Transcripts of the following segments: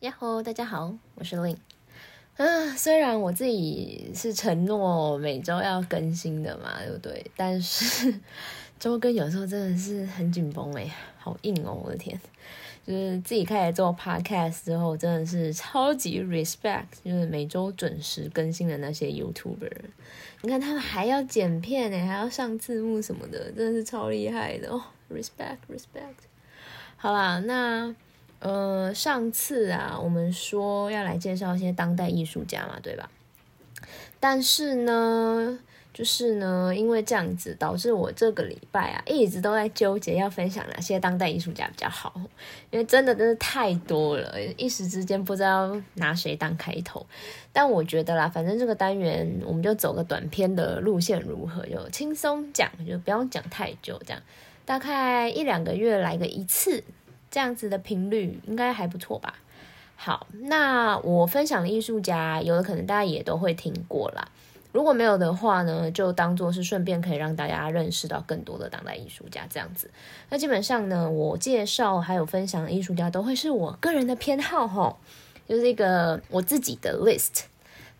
呀吼，大家好，我是 Lin。啊，虽然我自己是承诺每周要更新的嘛，对不对？但是 周更有时候真的是很紧绷哎，好硬哦，我的天！就是自己开始做 podcast 之后，真的是超级 respect，就是每周准时更新的那些 YouTuber。你看他们还要剪片哎，还要上字幕什么的，真的是超厉害的哦，respect，respect。好啦，那。呃，上次啊，我们说要来介绍一些当代艺术家嘛，对吧？但是呢，就是呢，因为这样子导致我这个礼拜啊，一直都在纠结要分享哪些当代艺术家比较好，因为真的真的太多了，一时之间不知道拿谁当开头。但我觉得啦，反正这个单元我们就走个短篇的路线，如何就轻松讲，就不用讲太久，这样大概一两个月来个一次。这样子的频率应该还不错吧？好，那我分享的艺术家，有的可能大家也都会听过啦。如果没有的话呢，就当做是顺便可以让大家认识到更多的当代艺术家这样子。那基本上呢，我介绍还有分享的艺术家，都会是我个人的偏好吼，就是一个我自己的 list。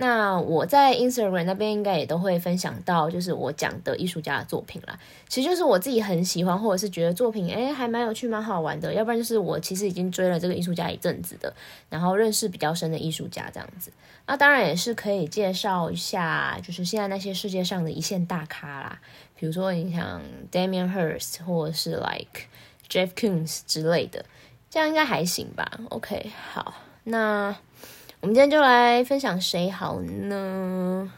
那我在 Instagram 那边应该也都会分享到，就是我讲的艺术家的作品啦。其实就是我自己很喜欢，或者是觉得作品诶还蛮有趣、蛮好玩的。要不然就是我其实已经追了这个艺术家一阵子的，然后认识比较深的艺术家这样子。那当然也是可以介绍一下，就是现在那些世界上的一线大咖啦，比如说你像 Damien Hirst 或者是 Like Jeff Koons 之类的，这样应该还行吧？OK，好，那。我们今天就来分享谁好呢？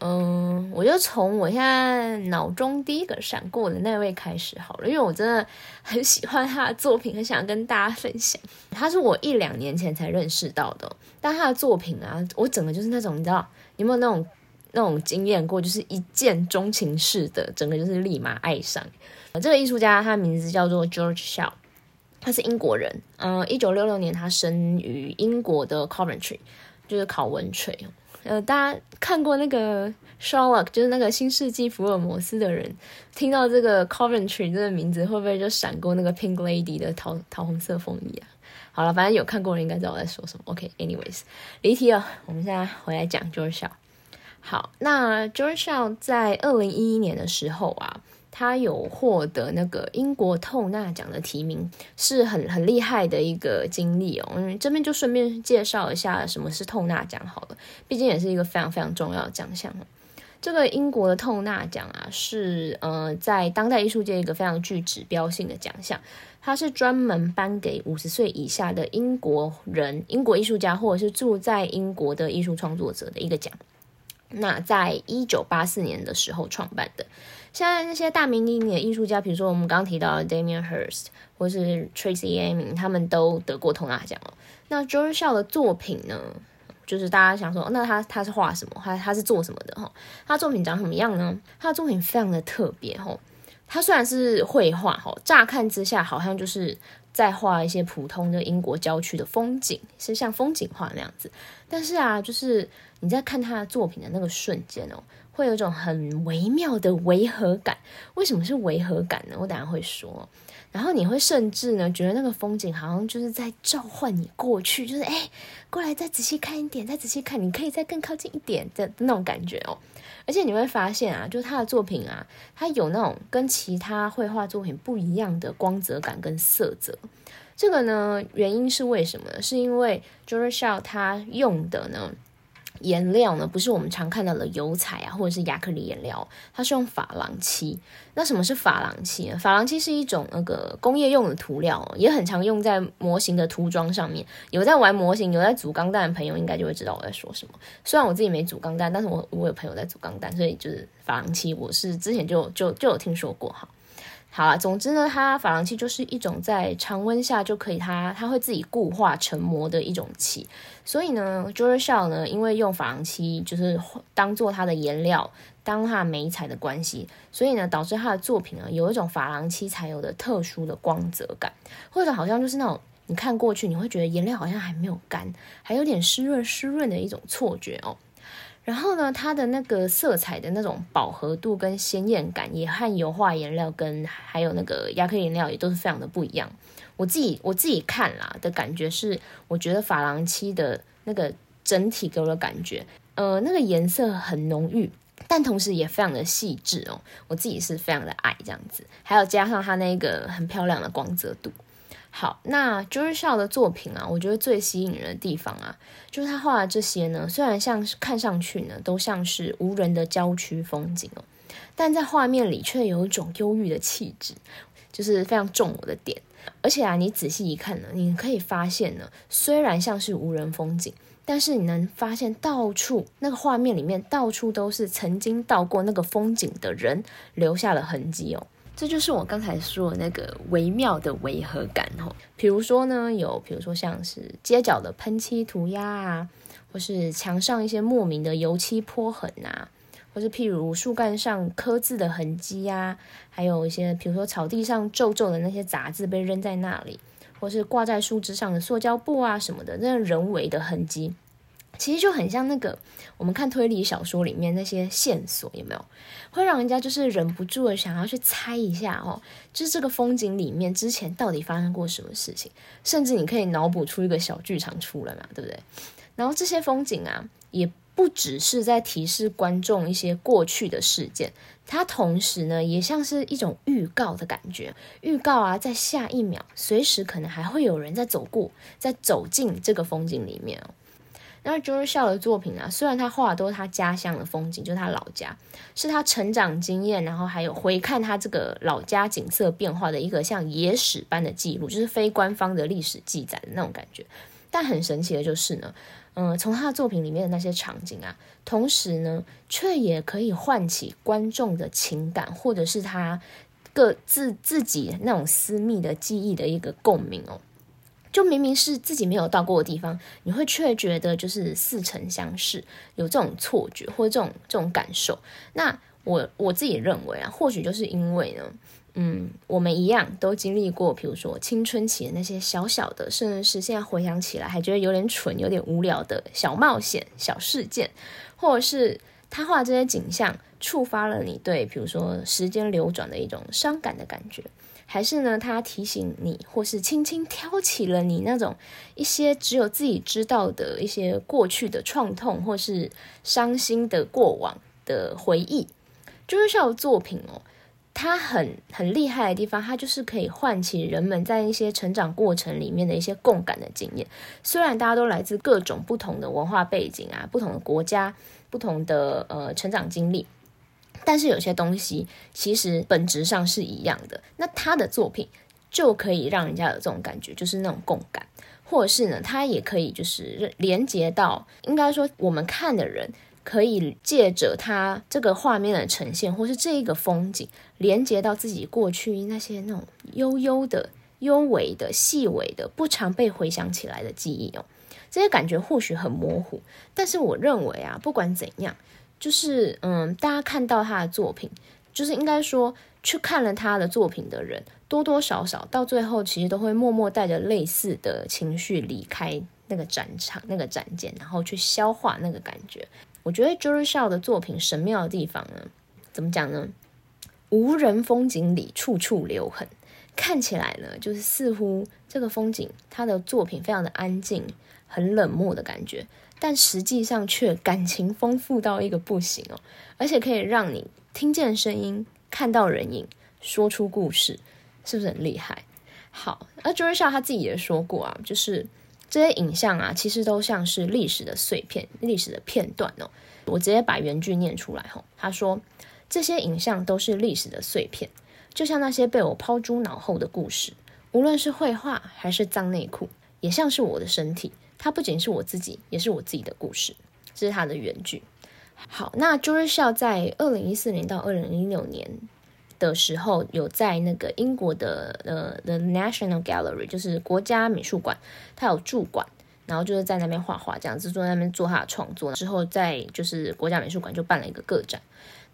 嗯，我就从我现在脑中第一个闪过的那位开始好了，因为我真的很喜欢他的作品，很想跟大家分享。他是我一两年前才认识到的，但他的作品啊，我整个就是那种你知道有没有那种那种经验过，就是一见钟情式的，整个就是立马爱上。这个艺术家，他名字叫做 George Shaw。他是英国人，嗯，一九六六年他生于英国的 Coventry，就是考文垂。呃，大家看过那个 Sherlock，就是那个新世纪福尔摩斯的人，听到这个 Coventry 这个名字，会不会就闪过那个 Pink Lady 的桃桃红色风衣啊？好了，反正有看过的人应该知道我在说什么。OK，anyways，离题了，我们现在回来讲 George Shaw。好，那 George Shaw 在二零一一年的时候啊。他有获得那个英国透纳奖的提名，是很很厉害的一个经历哦。嗯，这边就顺便介绍一下什么是透纳奖好了，毕竟也是一个非常非常重要的奖项这个英国的透纳奖啊，是呃在当代艺术界一个非常具指标性的奖项，它是专门颁给五十岁以下的英国人、英国艺术家或者是住在英国的艺术创作者的一个奖。那在一九八四年的时候创办的。现在那些大名鼎鼎的艺术家，比如说我们刚刚提到的 Damien Hirst 或是 Tracy Emin，他们都得过托纳奖哦。那 George Shaw 的作品呢，就是大家想说，那他他是画什么？他他是做什么的？哈，他作品长什么样呢？他的作品非常的特别，哈。他虽然是绘画，哈，乍看之下好像就是再画一些普通的英国郊区的风景，是像风景画那样子。但是啊，就是你在看他的作品的那个瞬间哦。会有一种很微妙的违和感，为什么是违和感呢？我等下会说。然后你会甚至呢，觉得那个风景好像就是在召唤你过去，就是哎，过来再仔细看一点，再仔细看，你可以再更靠近一点的那种感觉哦。而且你会发现啊，就他的作品啊，他有那种跟其他绘画作品不一样的光泽感跟色泽。这个呢，原因是为什么呢？是因为 j o r g e Shaw 他用的呢。颜料呢，不是我们常看到的油彩啊，或者是亚克力颜料，它是用珐琅漆。那什么是珐琅漆呢？珐琅漆是一种那个工业用的涂料，也很常用在模型的涂装上面。有在玩模型、有在组钢弹的朋友，应该就会知道我在说什么。虽然我自己没组钢弹，但是我我有朋友在组钢弹，所以就是珐琅漆，我是之前就就就有听说过哈。好了，总之呢，它珐琅漆就是一种在常温下就可以它它会自己固化成膜的一种漆，所以呢，George Shaw 呢，因为用珐琅漆就是当做它的颜料，当它美彩的关系，所以呢，导致他的作品呢有一种珐琅漆才有的特殊的光泽感，或者好像就是那种你看过去你会觉得颜料好像还没有干，还有点湿润湿润的一种错觉哦。然后呢，它的那个色彩的那种饱和度跟鲜艳感，也和油画颜料跟还有那个亚克力颜料也都是非常的不一样。我自己我自己看啦的感觉是，我觉得珐琅漆的那个整体给我的感觉，呃，那个颜色很浓郁，但同时也非常的细致哦。我自己是非常的爱这样子，还有加上它那个很漂亮的光泽度。好，那 j o r s h a 的作品啊，我觉得最吸引人的地方啊，就是他画的这些呢，虽然像是看上去呢，都像是无人的郊区风景哦，但在画面里却有一种忧郁的气质，就是非常重我的点。而且啊，你仔细一看呢，你可以发现呢，虽然像是无人风景，但是你能发现到处那个画面里面到处都是曾经到过那个风景的人留下了痕迹哦。这就是我刚才说的那个微妙的违和感哦。比如说呢，有比如说像是街角的喷漆涂鸦啊，或是墙上一些莫名的油漆泼痕啊，或是譬如树干上刻字的痕迹呀，还有一些比如说草地上皱皱的那些杂字被扔在那里，或是挂在树枝上的塑胶布啊什么的，那人为的痕迹。其实就很像那个我们看推理小说里面那些线索，有没有？会让人家就是忍不住的想要去猜一下哦，就是这个风景里面之前到底发生过什么事情，甚至你可以脑补出一个小剧场出来嘛，对不对？然后这些风景啊，也不只是在提示观众一些过去的事件，它同时呢，也像是一种预告的感觉，预告啊，在下一秒，随时可能还会有人在走过，在走进这个风景里面哦。那 George Shaw 的作品啊，虽然他画的都是他家乡的风景，就是他老家，是他成长经验，然后还有回看他这个老家景色变化的一个像野史般的记录，就是非官方的历史记载的那种感觉。但很神奇的就是呢，嗯，从他的作品里面的那些场景啊，同时呢，却也可以唤起观众的情感，或者是他各自自己那种私密的记忆的一个共鸣哦。就明明是自己没有到过的地方，你会却觉得就是似曾相识，有这种错觉或者这种这种感受。那我我自己认为啊，或许就是因为呢，嗯，我们一样都经历过，比如说青春期的那些小小的，甚至是现在回想起来还觉得有点蠢、有点无聊的小冒险、小事件，或者是他画这些景象触发了你对，比如说时间流转的一种伤感的感觉。还是呢？他提醒你，或是轻轻挑起了你那种一些只有自己知道的一些过去的创痛，或是伤心的过往的回忆。就是像作品哦，它很很厉害的地方，它就是可以唤起人们在一些成长过程里面的一些共感的经验。虽然大家都来自各种不同的文化背景啊，不同的国家，不同的呃成长经历。但是有些东西其实本质上是一样的，那他的作品就可以让人家有这种感觉，就是那种共感，或者是呢，他也可以就是连接到，应该说我们看的人可以借着他这个画面的呈现，或是这一个风景，连接到自己过去那些那种悠悠的、幽微的、细微的、不常被回想起来的记忆哦。这些感觉或许很模糊，但是我认为啊，不管怎样。就是嗯，大家看到他的作品，就是应该说去看了他的作品的人，多多少少到最后其实都会默默带着类似的情绪离开那个展场、那个展件，然后去消化那个感觉。我觉得 Jory Shaw 的作品神妙的地方呢，怎么讲呢？无人风景里处处留痕，看起来呢，就是似乎这个风景，他的作品非常的安静，很冷漠的感觉。但实际上却感情丰富到一个不行哦，而且可以让你听见声音、看到人影、说出故事，是不是很厉害？好，而 j u r i s h a w 他自己也说过啊，就是这些影像啊，其实都像是历史的碎片、历史的片段哦。我直接把原句念出来哈，他说这些影像都是历史的碎片，就像那些被我抛诸脑后的故事，无论是绘画还是脏内裤，也像是我的身体。它不仅是我自己，也是我自己的故事。这是他的原句。好，那 j o r g e 在二零一四年到二零一六年的时候，有在那个英国的呃 The National Gallery，就是国家美术馆，他有驻馆，然后就是在那边画画，这样子坐在那边做他的创作。之后在就是国家美术馆就办了一个个展。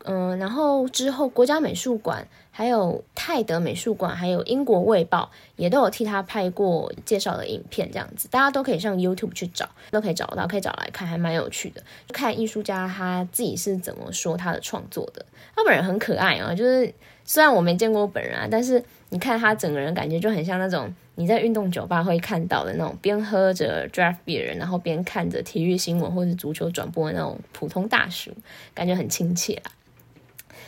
嗯，然后之后国家美术馆、还有泰德美术馆、还有英国卫报也都有替他拍过介绍的影片，这样子大家都可以上 YouTube 去找，都可以找到，可以找来看，还蛮有趣的。就看艺术家他自己是怎么说他的创作的，他本人很可爱啊，就是虽然我没见过本人啊，但是你看他整个人感觉就很像那种你在运动酒吧会看到的那种边喝着 draft beer，然后边看着体育新闻或者足球转播的那种普通大叔，感觉很亲切啊。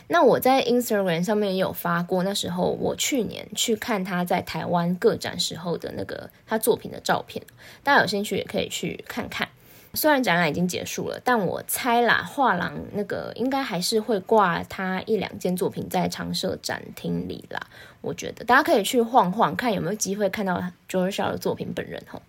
那我在 Instagram 上面也有发过，那时候我去年去看他在台湾个展时候的那个他作品的照片，大家有兴趣也可以去看看。虽然展览已经结束了，但我猜啦，画廊那个应该还是会挂他一两件作品在常设展厅里啦。我觉得大家可以去晃晃，看有没有机会看到 Jorusha 的作品本人吼。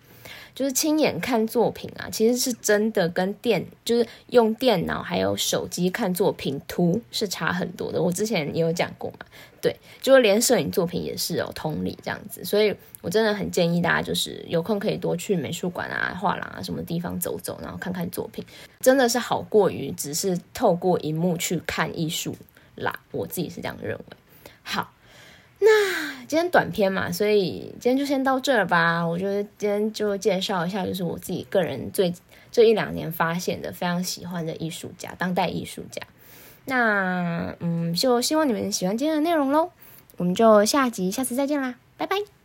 就是亲眼看作品啊，其实是真的跟电，就是用电脑还有手机看作品图是差很多的。我之前也有讲过嘛，对，就是连摄影作品也是有同理这样子。所以我真的很建议大家，就是有空可以多去美术馆啊、画廊啊什么地方走走，然后看看作品，真的是好过于只是透过荧幕去看艺术啦。我自己是这样认为。好。那今天短片嘛，所以今天就先到这儿吧。我觉得今天就介绍一下，就是我自己个人最这一两年发现的非常喜欢的艺术家，当代艺术家。那嗯，就希望你们喜欢今天的内容喽。我们就下集下次再见啦，拜拜。